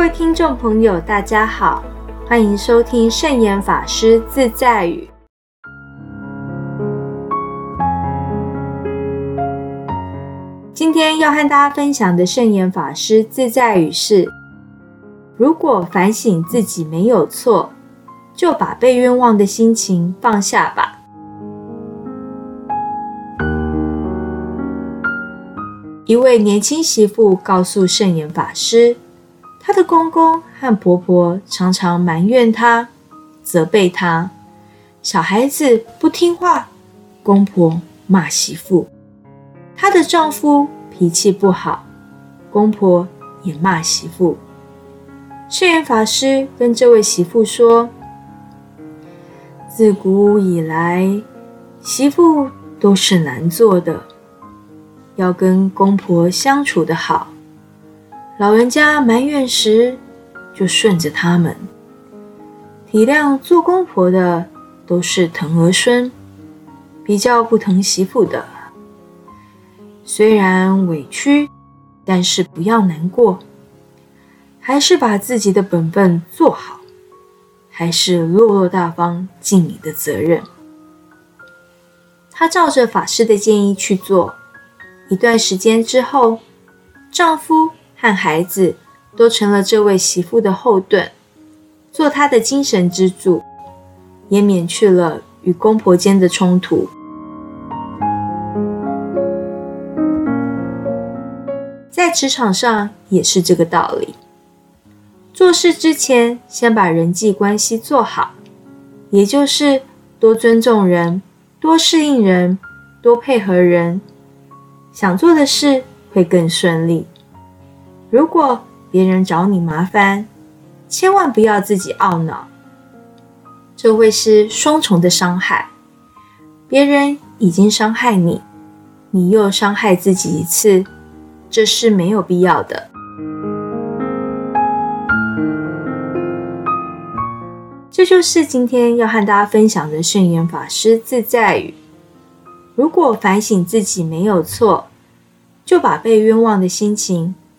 各位听众朋友，大家好，欢迎收听圣严法师自在语。今天要和大家分享的圣严法师自在语是：如果反省自己没有错，就把被冤枉的心情放下吧。一位年轻媳妇告诉圣严法师。她的公公和婆婆常常埋怨她、责备她，小孩子不听话，公婆骂媳妇；她的丈夫脾气不好，公婆也骂媳妇。圣严法师跟这位媳妇说：“自古以来，媳妇都是难做的，要跟公婆相处的好。”老人家埋怨时，就顺着他们；体谅做公婆的都是疼儿孙，比较不疼媳妇的。虽然委屈，但是不要难过，还是把自己的本分做好，还是落落大方尽你的责任。她照着法师的建议去做，一段时间之后，丈夫。和孩子都成了这位媳妇的后盾，做她的精神支柱，也免去了与公婆间的冲突。在职场上也是这个道理，做事之前先把人际关系做好，也就是多尊重人、多适应人、多配合人，想做的事会更顺利。如果别人找你麻烦，千万不要自己懊恼，这会是双重的伤害。别人已经伤害你，你又伤害自己一次，这是没有必要的。这就是今天要和大家分享的圣严法师自在语。如果反省自己没有错，就把被冤枉的心情。